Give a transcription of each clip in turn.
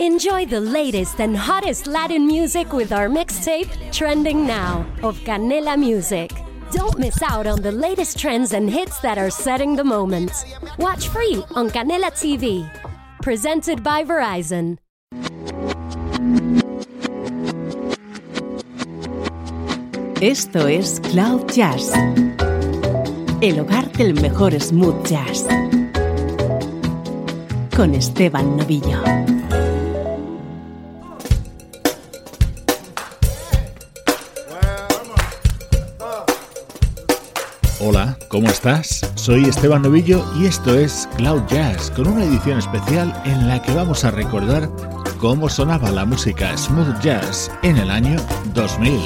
Enjoy the latest and hottest Latin music with our mixtape, Trending Now, of Canela Music. Don't miss out on the latest trends and hits that are setting the moment. Watch free on Canela TV. Presented by Verizon. Esto es Cloud Jazz, el hogar del mejor smooth jazz, con Esteban Novillo. Hola, ¿cómo estás? Soy Esteban Novillo y esto es Cloud Jazz, con una edición especial en la que vamos a recordar cómo sonaba la música smooth jazz en el año 2000.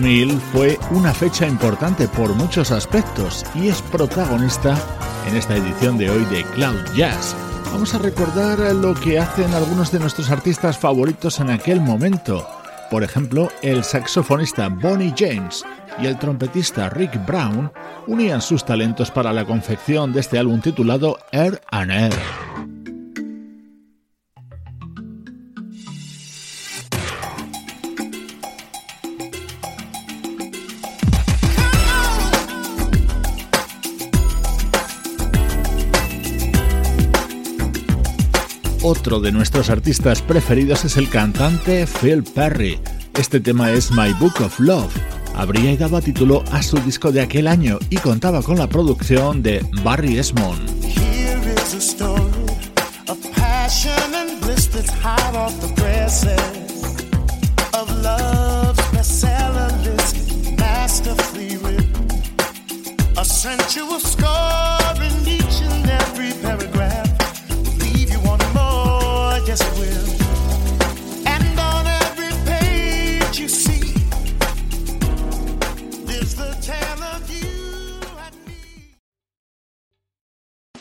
2000 fue una fecha importante por muchos aspectos y es protagonista en esta edición de hoy de Cloud Jazz. Vamos a recordar lo que hacen algunos de nuestros artistas favoritos en aquel momento. Por ejemplo, el saxofonista Bonnie James y el trompetista Rick Brown unían sus talentos para la confección de este álbum titulado Air and Air. Otro de nuestros artistas preferidos es el cantante Phil Perry. Este tema es My Book of Love. Habría dado título a su disco de aquel año y contaba con la producción de Barry Esmond.